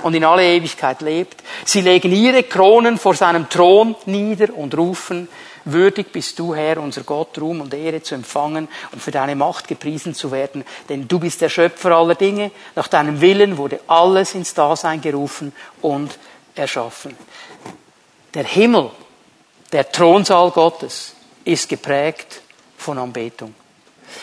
Speaker 1: und in alle Ewigkeit lebt. Sie legen ihre Kronen vor seinem Thron nieder und rufen, würdig bist du, Herr, unser Gott, Ruhm und Ehre zu empfangen und für deine Macht gepriesen zu werden, denn du bist der Schöpfer aller Dinge, nach deinem Willen wurde alles ins Dasein gerufen und erschaffen. Der Himmel, der Thronsaal Gottes, ist geprägt von Anbetung.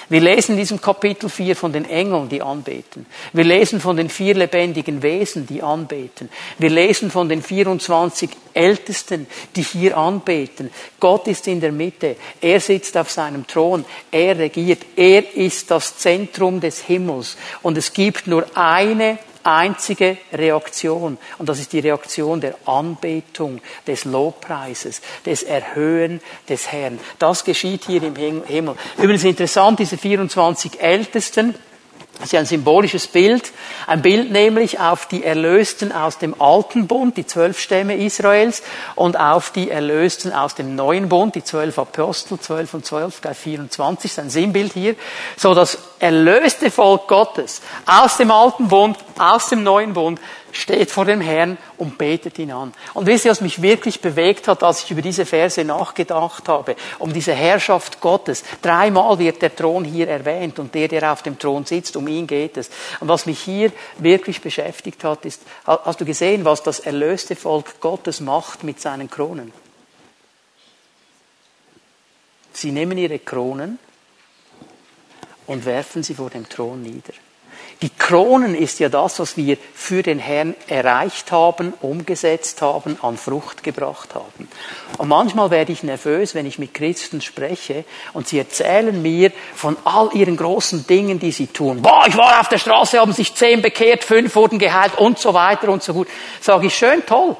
Speaker 1: Wir lesen in diesem Kapitel 4 von den Engeln, die anbeten. Wir lesen von den vier lebendigen Wesen, die anbeten. Wir lesen von den 24 Ältesten, die hier anbeten. Gott ist in der Mitte. Er sitzt auf seinem Thron. Er regiert. Er ist das Zentrum des Himmels. Und es gibt nur eine einzige Reaktion. Und das ist die Reaktion der Anbetung, des Lobpreises, des Erhöhen des Herrn. Das geschieht hier im Himmel. Übrigens interessant, diese 24 Ältesten, das ist ja ein symbolisches Bild, ein Bild nämlich auf die Erlösten aus dem alten Bund, die zwölf Stämme Israels, und auf die Erlösten aus dem neuen Bund, die zwölf Apostel, zwölf und zwölf, gleich 24, ist ein Sinnbild hier. So das erlöste Volk Gottes aus dem alten Bund, aus dem neuen Bund, steht vor dem Herrn und betet ihn an. Und wisst ihr, was mich wirklich bewegt hat, als ich über diese Verse nachgedacht habe, um diese Herrschaft Gottes. Dreimal wird der Thron hier erwähnt und der, der auf dem Thron sitzt, um ihn geht es. Und was mich hier wirklich beschäftigt hat, ist, hast du gesehen, was das erlöste Volk Gottes macht mit seinen Kronen? Sie nehmen ihre Kronen und werfen sie vor dem Thron nieder. Die Kronen ist ja das, was wir für den Herrn erreicht haben, umgesetzt haben, an Frucht gebracht haben. Und manchmal werde ich nervös, wenn ich mit Christen spreche und sie erzählen mir von all ihren großen Dingen, die sie tun. Boah, ich war auf der Straße, haben sich zehn bekehrt, fünf wurden geheilt und so weiter und so gut. Sage ich, schön, toll.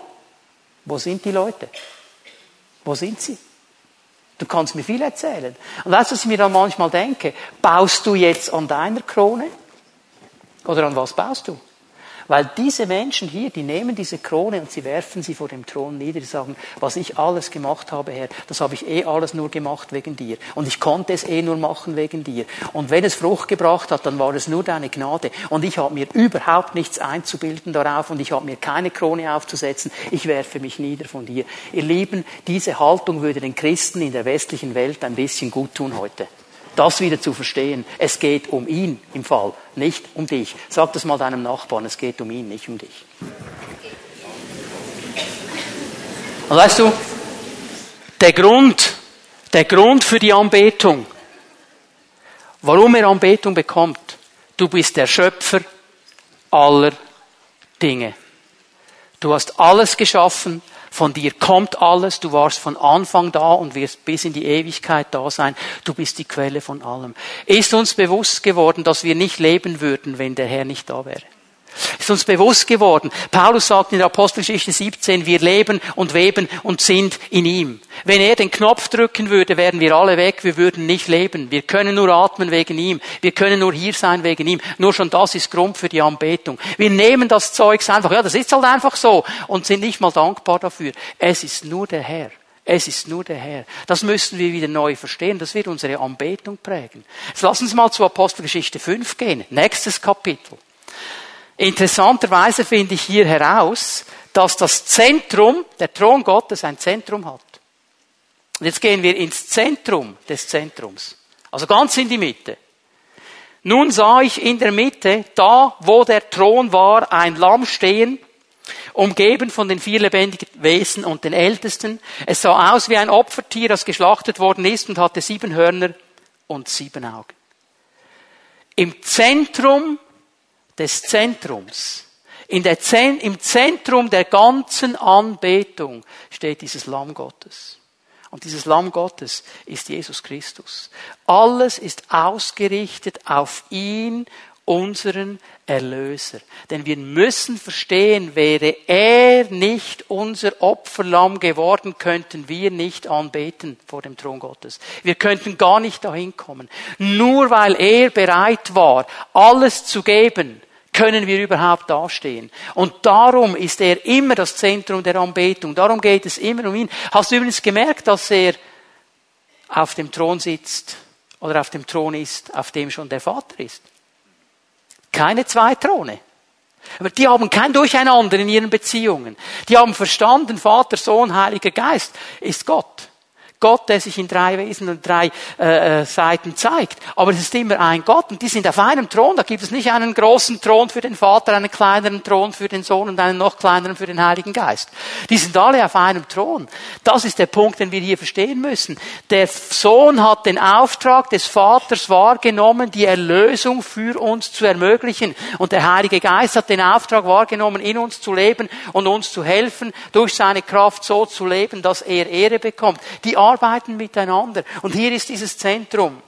Speaker 1: Wo sind die Leute? Wo sind sie? Du kannst mir viel erzählen. Und weißt du, was ich mir dann manchmal denke? Baust du jetzt an deiner Krone? Oder an was baust du? Weil diese Menschen hier, die nehmen diese Krone und sie werfen sie vor dem Thron nieder. Die sagen, was ich alles gemacht habe, Herr, das habe ich eh alles nur gemacht wegen dir. Und ich konnte es eh nur machen wegen dir. Und wenn es Frucht gebracht hat, dann war es nur deine Gnade. Und ich habe mir überhaupt nichts einzubilden darauf und ich habe mir keine Krone aufzusetzen. Ich werfe mich nieder von dir. Ihr Lieben, diese Haltung würde den Christen in der westlichen Welt ein bisschen gut tun heute das wieder zu verstehen. Es geht um ihn im Fall, nicht um dich. Sag das mal deinem Nachbarn, es geht um ihn, nicht um dich. Und weißt du, der Grund, der Grund für die Anbetung, warum er Anbetung bekommt, du bist der Schöpfer aller Dinge. Du hast alles geschaffen, von dir kommt alles, du warst von Anfang da und wirst bis in die Ewigkeit da sein. Du bist die Quelle von allem. Ist uns bewusst geworden, dass wir nicht leben würden, wenn der Herr nicht da wäre? Ist uns bewusst geworden. Paulus sagt in der Apostelgeschichte 17, wir leben und weben und sind in ihm. Wenn er den Knopf drücken würde, wären wir alle weg, wir würden nicht leben. Wir können nur atmen wegen ihm. Wir können nur hier sein wegen ihm. Nur schon das ist Grund für die Anbetung. Wir nehmen das Zeugs einfach, ja, das ist halt einfach so und sind nicht mal dankbar dafür. Es ist nur der Herr. Es ist nur der Herr. Das müssen wir wieder neu verstehen. Das wird unsere Anbetung prägen. Jetzt lassen Sie mal zur Apostelgeschichte 5 gehen. Nächstes Kapitel. Interessanterweise finde ich hier heraus, dass das Zentrum, der Thron Gottes ein Zentrum hat. Und jetzt gehen wir ins Zentrum des Zentrums. Also ganz in die Mitte. Nun sah ich in der Mitte, da wo der Thron war, ein Lamm stehen, umgeben von den vier lebendigen Wesen und den Ältesten. Es sah aus wie ein Opfertier, das geschlachtet worden ist und hatte sieben Hörner und sieben Augen. Im Zentrum des Zentrums. In der Zen Im Zentrum der ganzen Anbetung steht dieses Lamm Gottes. Und dieses Lamm Gottes ist Jesus Christus. Alles ist ausgerichtet auf ihn unseren Erlöser. Denn wir müssen verstehen, wäre er nicht unser Opferlamm geworden, könnten wir nicht anbeten vor dem Thron Gottes. Wir könnten gar nicht dahin kommen. Nur weil er bereit war, alles zu geben, können wir überhaupt dastehen. Und darum ist er immer das Zentrum der Anbetung. Darum geht es immer um ihn. Hast du übrigens gemerkt, dass er auf dem Thron sitzt oder auf dem Thron ist, auf dem schon der Vater ist? Keine zwei Throne. Aber die haben kein Durcheinander in ihren Beziehungen. Die haben verstanden, Vater, Sohn, Heiliger Geist ist Gott. Gott, der sich in drei Wesen und drei äh, äh, Seiten zeigt. Aber es ist immer ein Gott und die sind auf einem Thron. Da gibt es nicht einen großen Thron für den Vater, einen kleineren Thron für den Sohn und einen noch kleineren für den Heiligen Geist. Die sind alle auf einem Thron. Das ist der Punkt, den wir hier verstehen müssen. Der Sohn hat den Auftrag des Vaters wahrgenommen, die Erlösung für uns zu ermöglichen. Und der Heilige Geist hat den Auftrag wahrgenommen, in uns zu leben und uns zu helfen, durch seine Kraft so zu leben, dass er Ehre bekommt. Die arbeiten miteinander. Und hier ist dieses Zentrum.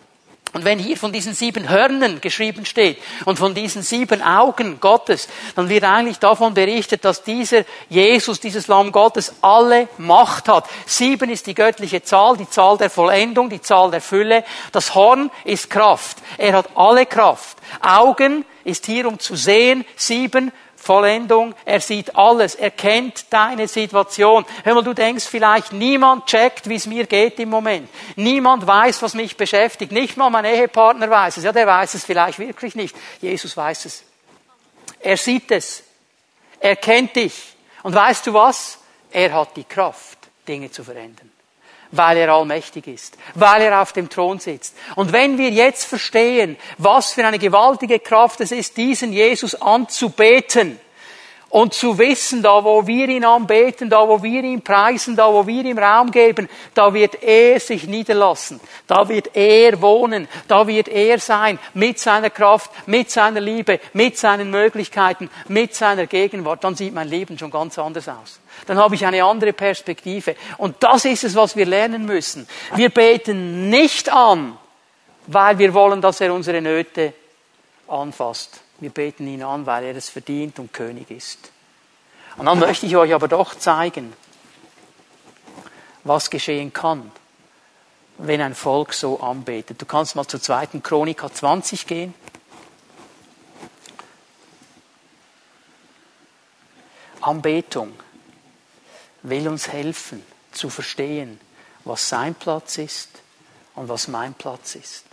Speaker 1: Und wenn hier von diesen sieben Hörnern geschrieben steht und von diesen sieben Augen Gottes, dann wird eigentlich davon berichtet, dass dieser Jesus, dieses Lamm Gottes, alle Macht hat. Sieben ist die göttliche Zahl, die Zahl der Vollendung, die Zahl der Fülle. Das Horn ist Kraft. Er hat alle Kraft. Augen ist hier, um zu sehen. Sieben Vollendung, er sieht alles, er kennt deine Situation. Hör mal, du denkst vielleicht, niemand checkt, wie es mir geht im Moment. Niemand weiß, was mich beschäftigt. Nicht mal mein Ehepartner weiß es. Ja, der weiß es vielleicht wirklich nicht. Jesus weiß es. Er sieht es. Er kennt dich. Und weißt du was? Er hat die Kraft, Dinge zu verändern weil er allmächtig ist, weil er auf dem Thron sitzt. Und wenn wir jetzt verstehen, was für eine gewaltige Kraft es ist, diesen Jesus anzubeten, und zu wissen, da wo wir ihn anbeten, da wo wir ihn preisen, da wo wir ihm Raum geben, da wird er sich niederlassen, da wird er wohnen, da wird er sein, mit seiner Kraft, mit seiner Liebe, mit seinen Möglichkeiten, mit seiner Gegenwart, dann sieht mein Leben schon ganz anders aus. Dann habe ich eine andere Perspektive. Und das ist es, was wir lernen müssen. Wir beten nicht an, weil wir wollen, dass er unsere Nöte anfasst wir beten ihn an, weil er es verdient und König ist. Und dann möchte ich euch aber doch zeigen, was geschehen kann, wenn ein Volk so anbetet. Du kannst mal zur zweiten Chronika 20 gehen. Anbetung will uns helfen zu verstehen, was sein Platz ist und was mein Platz ist.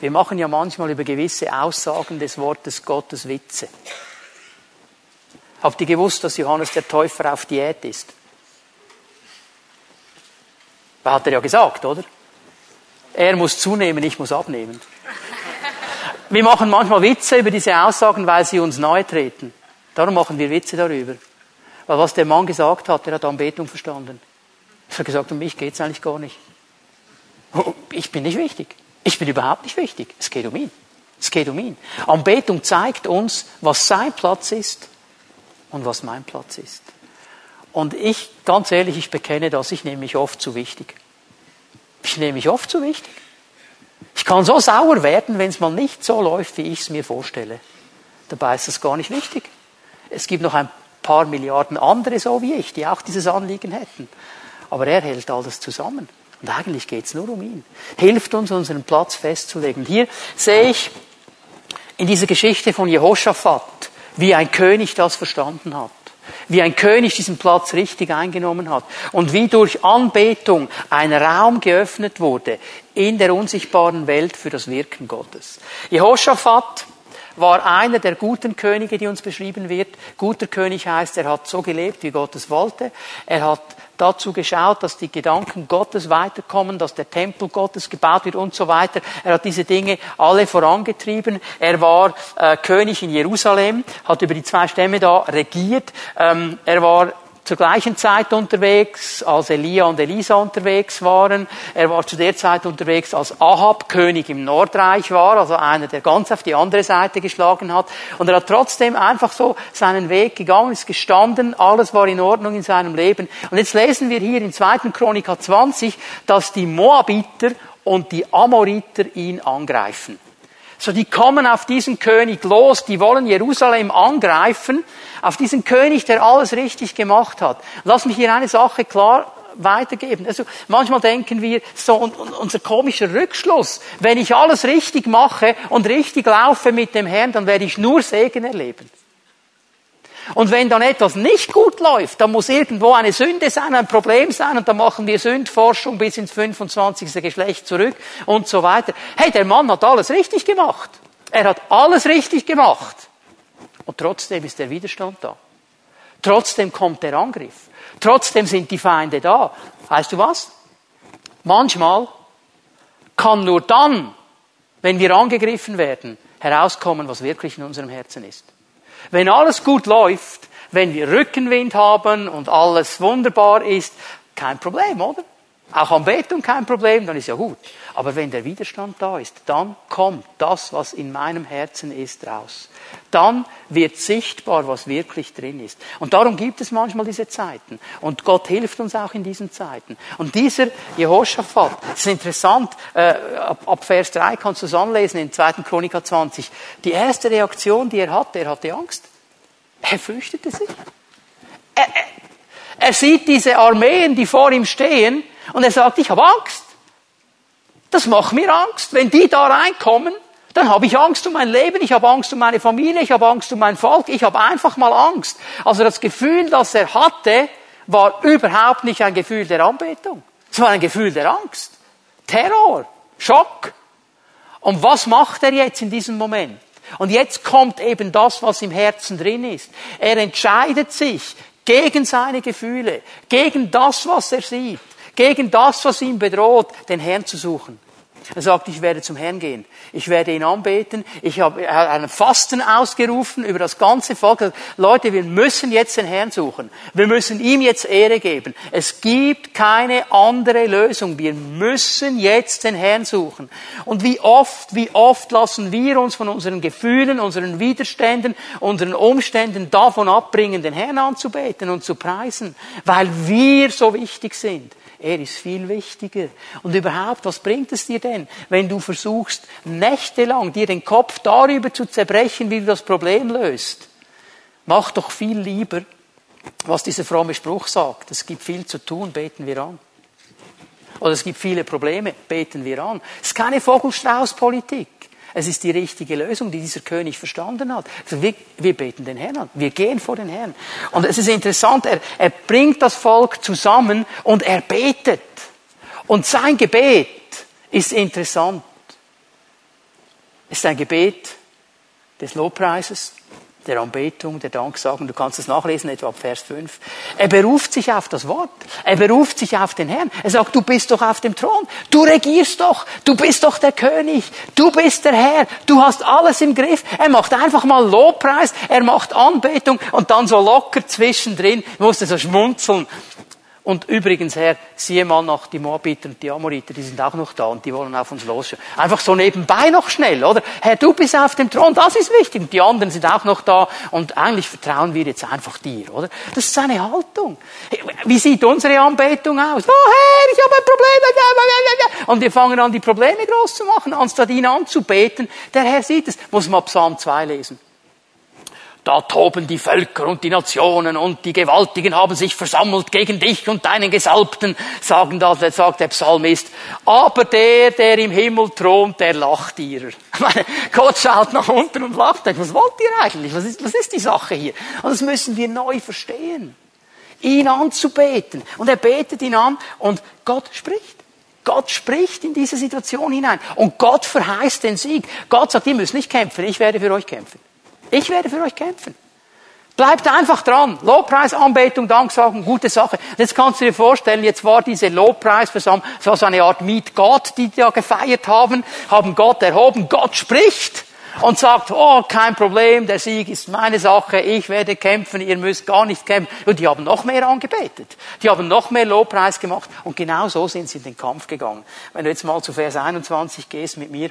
Speaker 1: Wir machen ja manchmal über gewisse Aussagen des Wortes Gottes Witze. Habt ihr gewusst, dass Johannes der Täufer auf Diät ist? Hat er ja gesagt, oder? Er muss zunehmen, ich muss abnehmen. Wir machen manchmal Witze über diese Aussagen, weil sie uns nahe treten. Darum machen wir Witze darüber. Weil was der Mann gesagt hat, der hat Anbetung verstanden. Er hat gesagt, um mich geht's eigentlich gar nicht. Ich bin nicht wichtig. Ich bin überhaupt nicht wichtig. Es geht um ihn. Es geht um ihn. Anbetung zeigt uns, was sein Platz ist und was mein Platz ist. Und ich, ganz ehrlich, ich bekenne das, ich nehme mich oft zu wichtig. Ich nehme mich oft zu wichtig. Ich kann so sauer werden, wenn es mal nicht so läuft, wie ich es mir vorstelle. Dabei ist das gar nicht wichtig. Es gibt noch ein paar Milliarden andere so wie ich, die auch dieses Anliegen hätten. Aber er hält alles zusammen. Und eigentlich geht es nur um ihn. Hilft uns, unseren Platz festzulegen. Hier sehe ich in dieser Geschichte von Jehoshaphat, wie ein König das verstanden hat wie ein König diesen Platz richtig eingenommen hat und wie durch Anbetung ein Raum geöffnet wurde in der unsichtbaren Welt für das Wirken Gottes. Jehoshaphat war einer der guten Könige, die uns beschrieben wird. Guter König heißt, er hat so gelebt, wie Gott es wollte. Er hat dazu geschaut, dass die Gedanken Gottes weiterkommen, dass der Tempel Gottes gebaut wird und so weiter. Er hat diese Dinge alle vorangetrieben. Er war äh, König in Jerusalem, hat über die zwei Stämme da regiert. Ähm, er war zur gleichen Zeit unterwegs, als Elia und Elisa unterwegs waren. Er war zu der Zeit unterwegs, als Ahab König im Nordreich war, also einer, der ganz auf die andere Seite geschlagen hat. Und er hat trotzdem einfach so seinen Weg gegangen, ist gestanden, alles war in Ordnung in seinem Leben. Und jetzt lesen wir hier in 2. Chronika 20, dass die Moabiter und die Amoriter ihn angreifen. So, die kommen auf diesen König los, die wollen Jerusalem angreifen, auf diesen König, der alles richtig gemacht hat. Lass mich hier eine Sache klar weitergeben. Also manchmal denken wir, so unser komischer Rückschluss, wenn ich alles richtig mache und richtig laufe mit dem Herrn, dann werde ich nur Segen erleben. Und wenn dann etwas nicht gut läuft, dann muss irgendwo eine Sünde sein, ein Problem sein, und dann machen wir Sündforschung bis ins 25. Geschlecht zurück und so weiter. Hey, der Mann hat alles richtig gemacht. Er hat alles richtig gemacht. Und trotzdem ist der Widerstand da. Trotzdem kommt der Angriff. Trotzdem sind die Feinde da. Weißt du was? Manchmal kann nur dann, wenn wir angegriffen werden, herauskommen, was wirklich in unserem Herzen ist. Wenn alles gut läuft, wenn wir Rückenwind haben und alles wunderbar ist, kein Problem, oder? Auch Anbetung kein Problem, dann ist ja gut. Aber wenn der Widerstand da ist, dann kommt das, was in meinem Herzen ist, raus. Dann wird sichtbar, was wirklich drin ist. Und darum gibt es manchmal diese Zeiten. Und Gott hilft uns auch in diesen Zeiten. Und dieser Jehoshaphat, das ist interessant, äh, ab, ab Vers 3 kannst du es anlesen in 2. Chroniker 20. Die erste Reaktion, die er hatte, er hatte Angst. Er fürchtete sich. Er, er, er sieht diese Armeen, die vor ihm stehen, und er sagt, ich habe Angst. Das macht mir Angst. Wenn die da reinkommen, dann habe ich Angst um mein Leben, ich habe Angst um meine Familie, ich habe Angst um mein Volk, ich habe einfach mal Angst. Also das Gefühl, das er hatte, war überhaupt nicht ein Gefühl der Anbetung. Es war ein Gefühl der Angst. Terror, Schock. Und was macht er jetzt in diesem Moment? Und jetzt kommt eben das, was im Herzen drin ist. Er entscheidet sich gegen seine Gefühle, gegen das, was er sieht gegen das, was ihn bedroht, den Herrn zu suchen. Er sagt, ich werde zum Herrn gehen. Ich werde ihn anbeten. Ich habe einen Fasten ausgerufen über das ganze Volk. Leute, wir müssen jetzt den Herrn suchen. Wir müssen ihm jetzt Ehre geben. Es gibt keine andere Lösung. Wir müssen jetzt den Herrn suchen. Und wie oft, wie oft lassen wir uns von unseren Gefühlen, unseren Widerständen, unseren Umständen davon abbringen, den Herrn anzubeten und zu preisen, weil wir so wichtig sind. Er ist viel wichtiger. Und überhaupt, was bringt es dir denn, wenn du versuchst, nächtelang dir den Kopf darüber zu zerbrechen, wie du das Problem löst? Mach doch viel lieber, was dieser fromme Spruch sagt. Es gibt viel zu tun, beten wir an. Oder es gibt viele Probleme, beten wir an. Es ist keine Vogelstrauß-Politik. Es ist die richtige Lösung, die dieser König verstanden hat. Also wir, wir, beten den Herrn an. Wir gehen vor den Herrn. Und es ist interessant, er, er bringt das Volk zusammen und er betet. Und sein Gebet ist interessant. Es ist ein Gebet des Lobpreises, der Anbetung, der Danksagung. Du kannst es nachlesen, etwa ab Vers 5. Er beruft sich auf das Wort. Er beruft sich auf den Herrn. Er sagt, du bist doch auf dem Thron. Du regierst doch. Du bist doch der König. Du bist der Herr. Du hast alles im Griff. Er macht einfach mal Lobpreis. Er macht Anbetung und dann so locker zwischendrin musste so schmunzeln. Und übrigens, Herr, siehe mal nach die Moabiter und die Amoriter, die sind auch noch da und die wollen auf uns los. Einfach so nebenbei noch schnell, oder? Herr, du bist auf dem Thron, das ist wichtig. Und die anderen sind auch noch da und eigentlich vertrauen wir jetzt einfach dir, oder? Das ist seine Haltung. Wie sieht unsere Anbetung aus? Oh Herr, ich habe ein Problem. Und wir fangen an, die Probleme groß zu machen, anstatt ihn anzubeten. Der Herr sieht es. Muss man Psalm 2 lesen. Da toben die Völker und die Nationen und die Gewaltigen haben sich versammelt gegen dich und deinen Gesalbten, sagen da, sagt der Psalmist. Aber der, der im Himmel thront, der lacht ihrer. Gott schaut nach unten und lacht. Was wollt ihr eigentlich? Was ist, was ist die Sache hier? Und das müssen wir neu verstehen. Ihn anzubeten. Und er betet ihn an und Gott spricht. Gott spricht in diese Situation hinein. Und Gott verheißt den Sieg. Gott sagt, ihr müsst nicht kämpfen, ich werde für euch kämpfen. Ich werde für euch kämpfen. Bleibt einfach dran. Lobpreis, Anbetung, Danksagen, gute Sache. Jetzt kannst du dir vorstellen, jetzt war diese Lobpreisversammlung so eine Art Meet Gott, die da gefeiert haben, haben Gott erhoben. Gott spricht und sagt, oh, kein Problem, der Sieg ist meine Sache, ich werde kämpfen, ihr müsst gar nicht kämpfen. Und die haben noch mehr angebetet. Die haben noch mehr Lobpreis gemacht. Und genau so sind sie in den Kampf gegangen. Wenn du jetzt mal zu Vers 21 gehst mit mir.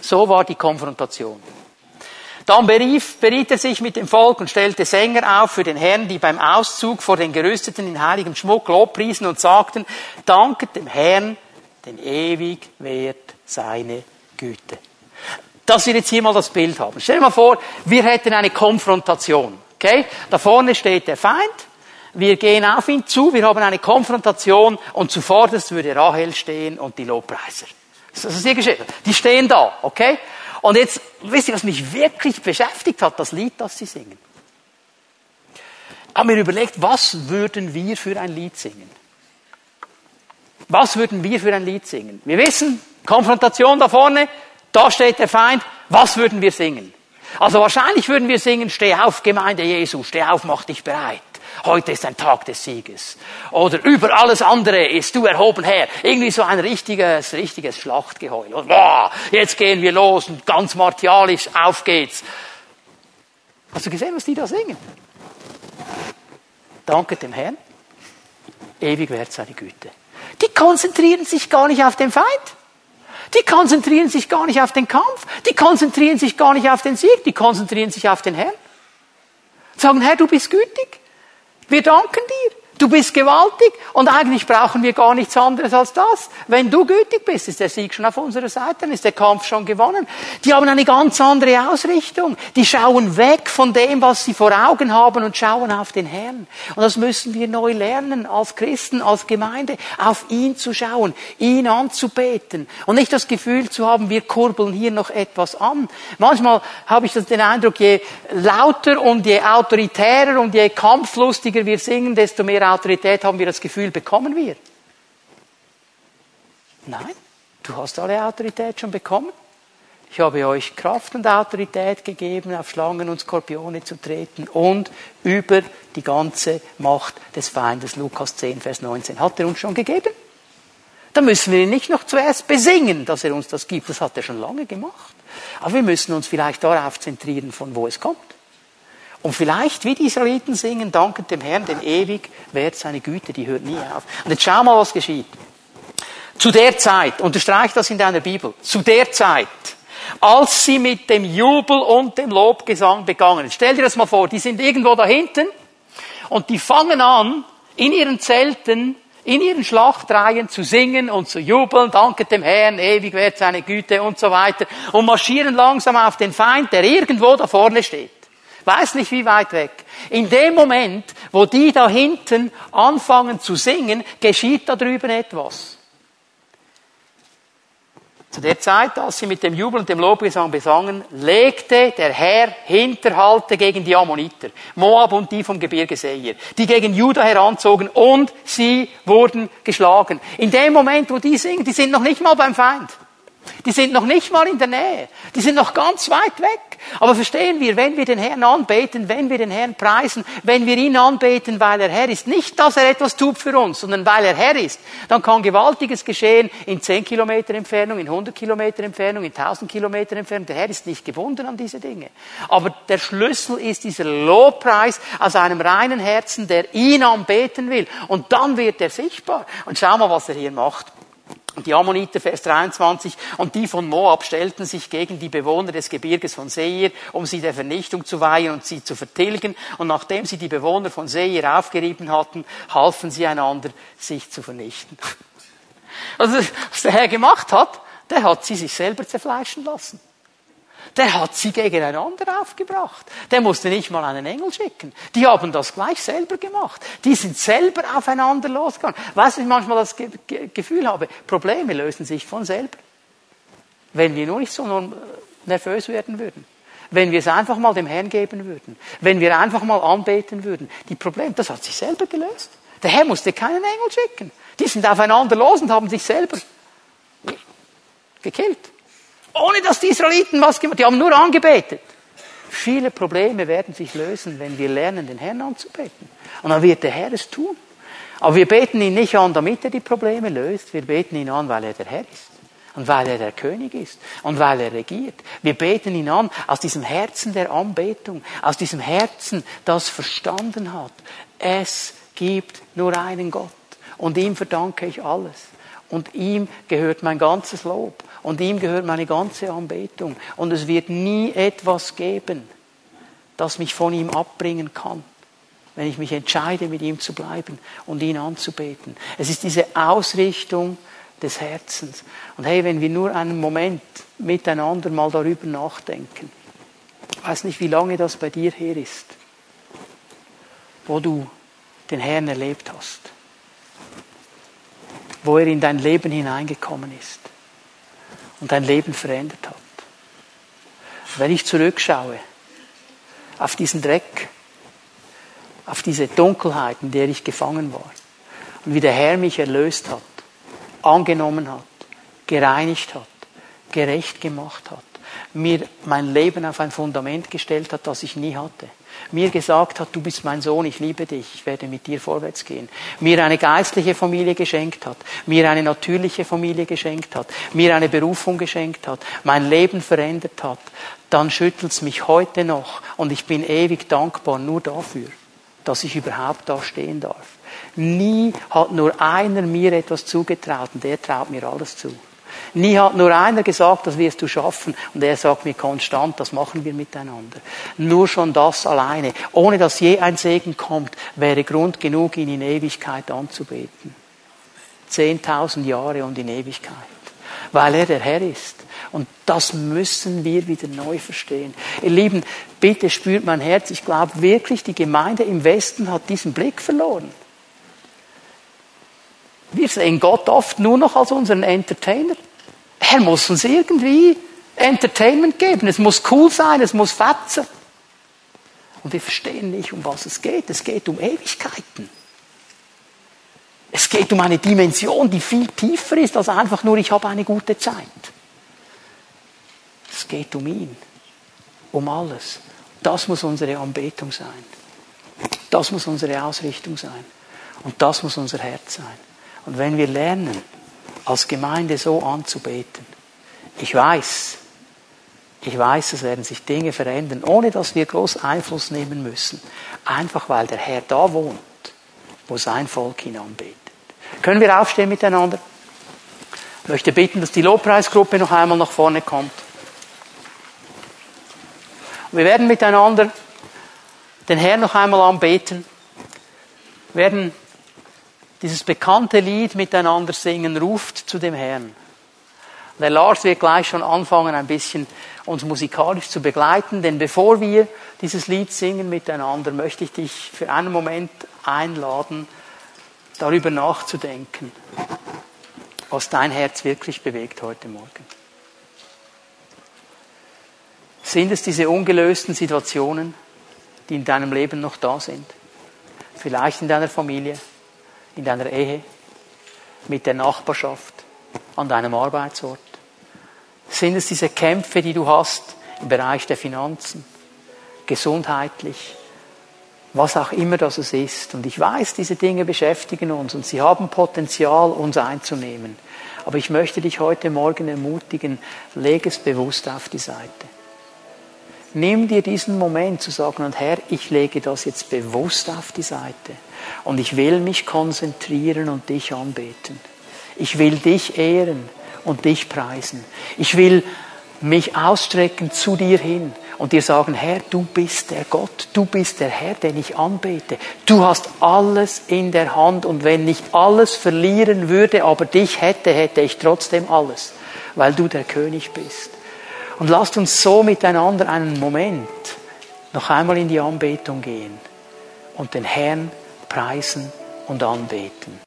Speaker 1: So war die Konfrontation. Dann berief, beriet er sich mit dem Volk und stellte Sänger auf für den Herrn, die beim Auszug vor den Gerüsteten in heiligem Schmuck Lobpriesen und sagten, danket dem Herrn, denn ewig währt seine Güte. Dass wir jetzt hier mal das Bild haben. Stell dir mal vor, wir hätten eine Konfrontation. Okay? Da vorne steht der Feind. Wir gehen auf ihn zu, wir haben eine Konfrontation und zuvorderst würde Rahel stehen und die Lobpreiser. Das ist hier geschehen. Die stehen da, okay? Und jetzt, wisst ihr, was mich wirklich beschäftigt hat? Das Lied, das sie singen. Ich habe mir überlegt, was würden wir für ein Lied singen? Was würden wir für ein Lied singen? Wir wissen, Konfrontation da vorne, da steht der Feind, was würden wir singen? Also wahrscheinlich würden wir singen, steh auf, Gemeinde Jesu, steh auf, mach dich bereit heute ist ein Tag des Sieges. Oder über alles andere ist du erhoben her. Irgendwie so ein richtiges, richtiges Schlachtgeheul. Und, boah, jetzt gehen wir los und ganz martialisch, auf geht's. Hast du gesehen, was die da singen? Danke dem Herrn. Ewig wert seine Güte. Die konzentrieren sich gar nicht auf den Feind. Die konzentrieren sich gar nicht auf den Kampf. Die konzentrieren sich gar nicht auf den Sieg. Die konzentrieren sich auf den Herrn. Sagen, Herr, du bist gütig. Wir danken. Du bist gewaltig und eigentlich brauchen wir gar nichts anderes als das. Wenn du gütig bist, ist der Sieg schon auf unserer Seite, dann ist der Kampf schon gewonnen. Die haben eine ganz andere Ausrichtung. Die schauen weg von dem, was sie vor Augen haben und schauen auf den Herrn. Und das müssen wir neu lernen, als Christen, als Gemeinde, auf ihn zu schauen, ihn anzubeten und nicht das Gefühl zu haben, wir kurbeln hier noch etwas an. Manchmal habe ich den Eindruck, je lauter und je autoritärer und je kampflustiger wir singen, desto mehr mehr Autorität haben wir das Gefühl, bekommen wir? Nein, du hast alle Autorität schon bekommen. Ich habe euch Kraft und Autorität gegeben, auf Schlangen und Skorpione zu treten und über die ganze Macht des Feindes. Lukas 10, Vers 19. Hat er uns schon gegeben? Da müssen wir ihn nicht noch zuerst besingen, dass er uns das gibt. Das hat er schon lange gemacht. Aber wir müssen uns vielleicht darauf zentrieren, von wo es kommt. Und vielleicht, wie die Israeliten singen, danket dem Herrn, denn ewig währt seine Güte, die hört nie auf. Und jetzt schau mal, was geschieht. Zu der Zeit, unterstreich das in deiner Bibel, zu der Zeit, als sie mit dem Jubel und dem Lobgesang begangen. Stell dir das mal vor, die sind irgendwo da hinten und die fangen an, in ihren Zelten, in ihren Schlachtreihen zu singen und zu jubeln, danket dem Herrn, ewig währt seine Güte und so weiter und marschieren langsam auf den Feind, der irgendwo da vorne steht. Weiß nicht wie weit weg. In dem Moment, wo die da hinten anfangen zu singen, geschieht da drüben etwas. Zu der Zeit, als sie mit dem Jubel und dem Lobgesang besangen, legte der Herr Hinterhalte gegen die Ammoniter, Moab und die vom Gebirge Seir, die gegen Juda heranzogen und sie wurden geschlagen. In dem Moment, wo die singen, die sind noch nicht mal beim Feind. Die sind noch nicht mal in der Nähe. Die sind noch ganz weit weg. Aber verstehen wir, wenn wir den Herrn anbeten, wenn wir den Herrn preisen, wenn wir ihn anbeten, weil er Herr ist, nicht, dass er etwas tut für uns, sondern weil er Herr ist, dann kann Gewaltiges geschehen in 10 Kilometer Entfernung, in 100 Kilometer Entfernung, in 1000 Kilometer Entfernung. Der Herr ist nicht gebunden an diese Dinge. Aber der Schlüssel ist dieser Lobpreis aus einem reinen Herzen, der ihn anbeten will. Und dann wird er sichtbar. Und schau mal, was er hier macht. Und die Ammoniter, Vers 23, und die von Moab stellten sich gegen die Bewohner des Gebirges von Seir, um sie der Vernichtung zu weihen und sie zu vertilgen. Und nachdem sie die Bewohner von Seir aufgerieben hatten, halfen sie einander, sich zu vernichten. Also, was der Herr gemacht hat, der hat sie sich selber zerfleischen lassen. Der hat sie gegeneinander aufgebracht. Der musste nicht mal einen Engel schicken. Die haben das gleich selber gemacht. Die sind selber aufeinander losgegangen. Weißt du, ich manchmal das Gefühl habe, Probleme lösen sich von selber. Wenn wir nur nicht so nervös werden würden. Wenn wir es einfach mal dem Herrn geben würden. Wenn wir einfach mal anbeten würden. Die Probleme, das hat sich selber gelöst. Der Herr musste keinen Engel schicken. Die sind aufeinander los und haben sich selber gekillt. Ohne dass die Israeliten was gemacht haben. Die haben nur angebetet. Viele Probleme werden sich lösen, wenn wir lernen, den Herrn anzubeten. Und dann wird der Herr es tun. Aber wir beten ihn nicht an, damit er die Probleme löst. Wir beten ihn an, weil er der Herr ist. Und weil er der König ist. Und weil er regiert. Wir beten ihn an aus diesem Herzen der Anbetung. Aus diesem Herzen, das verstanden hat. Es gibt nur einen Gott. Und ihm verdanke ich alles. Und ihm gehört mein ganzes Lob. Und ihm gehört meine ganze Anbetung. Und es wird nie etwas geben, das mich von ihm abbringen kann, wenn ich mich entscheide, mit ihm zu bleiben und ihn anzubeten. Es ist diese Ausrichtung des Herzens. Und hey, wenn wir nur einen Moment miteinander mal darüber nachdenken, ich weiß nicht, wie lange das bei dir her ist, wo du den Herrn erlebt hast, wo er in dein Leben hineingekommen ist und dein Leben verändert hat. Wenn ich zurückschaue auf diesen Dreck, auf diese Dunkelheit, in der ich gefangen war und wie der Herr mich erlöst hat, angenommen hat, gereinigt hat, gerecht gemacht hat, mir mein Leben auf ein Fundament gestellt hat, das ich nie hatte mir gesagt hat, du bist mein Sohn, ich liebe dich, ich werde mit dir vorwärts gehen, mir eine geistliche Familie geschenkt hat, mir eine natürliche Familie geschenkt hat, mir eine Berufung geschenkt hat, mein Leben verändert hat, dann schüttelt es mich heute noch und ich bin ewig dankbar nur dafür, dass ich überhaupt da stehen darf. Nie hat nur einer mir etwas zugetraut und der traut mir alles zu. Nie hat nur einer gesagt, das wirst du schaffen. Und er sagt mir konstant, das machen wir miteinander. Nur schon das alleine, ohne dass je ein Segen kommt, wäre Grund genug, ihn in Ewigkeit anzubeten. Zehntausend Jahre und in Ewigkeit. Weil er der Herr ist. Und das müssen wir wieder neu verstehen. Ihr Lieben, bitte spürt mein Herz. Ich glaube wirklich, die Gemeinde im Westen hat diesen Blick verloren. Wir sehen Gott oft nur noch als unseren Entertainer. Er muss uns irgendwie Entertainment geben. Es muss cool sein, es muss fetzen. Und wir verstehen nicht, um was es geht. Es geht um Ewigkeiten. Es geht um eine Dimension, die viel tiefer ist als einfach nur, ich habe eine gute Zeit. Es geht um ihn, um alles. Das muss unsere Anbetung sein. Das muss unsere Ausrichtung sein. Und das muss unser Herz sein. Und wenn wir lernen, als Gemeinde so anzubeten, ich weiß, ich weiß, es werden sich Dinge verändern, ohne dass wir groß Einfluss nehmen müssen. Einfach weil der Herr da wohnt, wo sein Volk ihn anbetet. Können wir aufstehen miteinander? Ich möchte bitten, dass die Lobpreisgruppe noch einmal nach vorne kommt. Wir werden miteinander den Herrn noch einmal anbeten. Wir werden dieses bekannte Lied miteinander singen, ruft zu dem Herrn. Der Lars wird gleich schon anfangen, ein bisschen uns musikalisch zu begleiten, denn bevor wir dieses Lied singen miteinander, möchte ich dich für einen Moment einladen, darüber nachzudenken, was dein Herz wirklich bewegt heute Morgen. Sind es diese ungelösten Situationen, die in deinem Leben noch da sind? Vielleicht in deiner Familie, in deiner Ehe, mit der Nachbarschaft, an deinem Arbeitsort. Sind es diese Kämpfe, die du hast im Bereich der Finanzen, gesundheitlich, was auch immer das es ist. Und ich weiß, diese Dinge beschäftigen uns und sie haben Potenzial, uns einzunehmen. Aber ich möchte dich heute Morgen ermutigen, leg es bewusst auf die Seite. Nimm dir diesen Moment zu sagen, und Herr, ich lege das jetzt bewusst auf die Seite. Und ich will mich konzentrieren und dich anbeten. Ich will dich ehren und dich preisen. Ich will mich ausstrecken zu dir hin und dir sagen, Herr, du bist der Gott, du bist der Herr, den ich anbete. Du hast alles in der Hand und wenn nicht alles verlieren würde, aber dich hätte, hätte ich trotzdem alles, weil du der König bist. Und lasst uns so miteinander einen Moment noch einmal in die Anbetung gehen und den Herrn preisen und anbeten.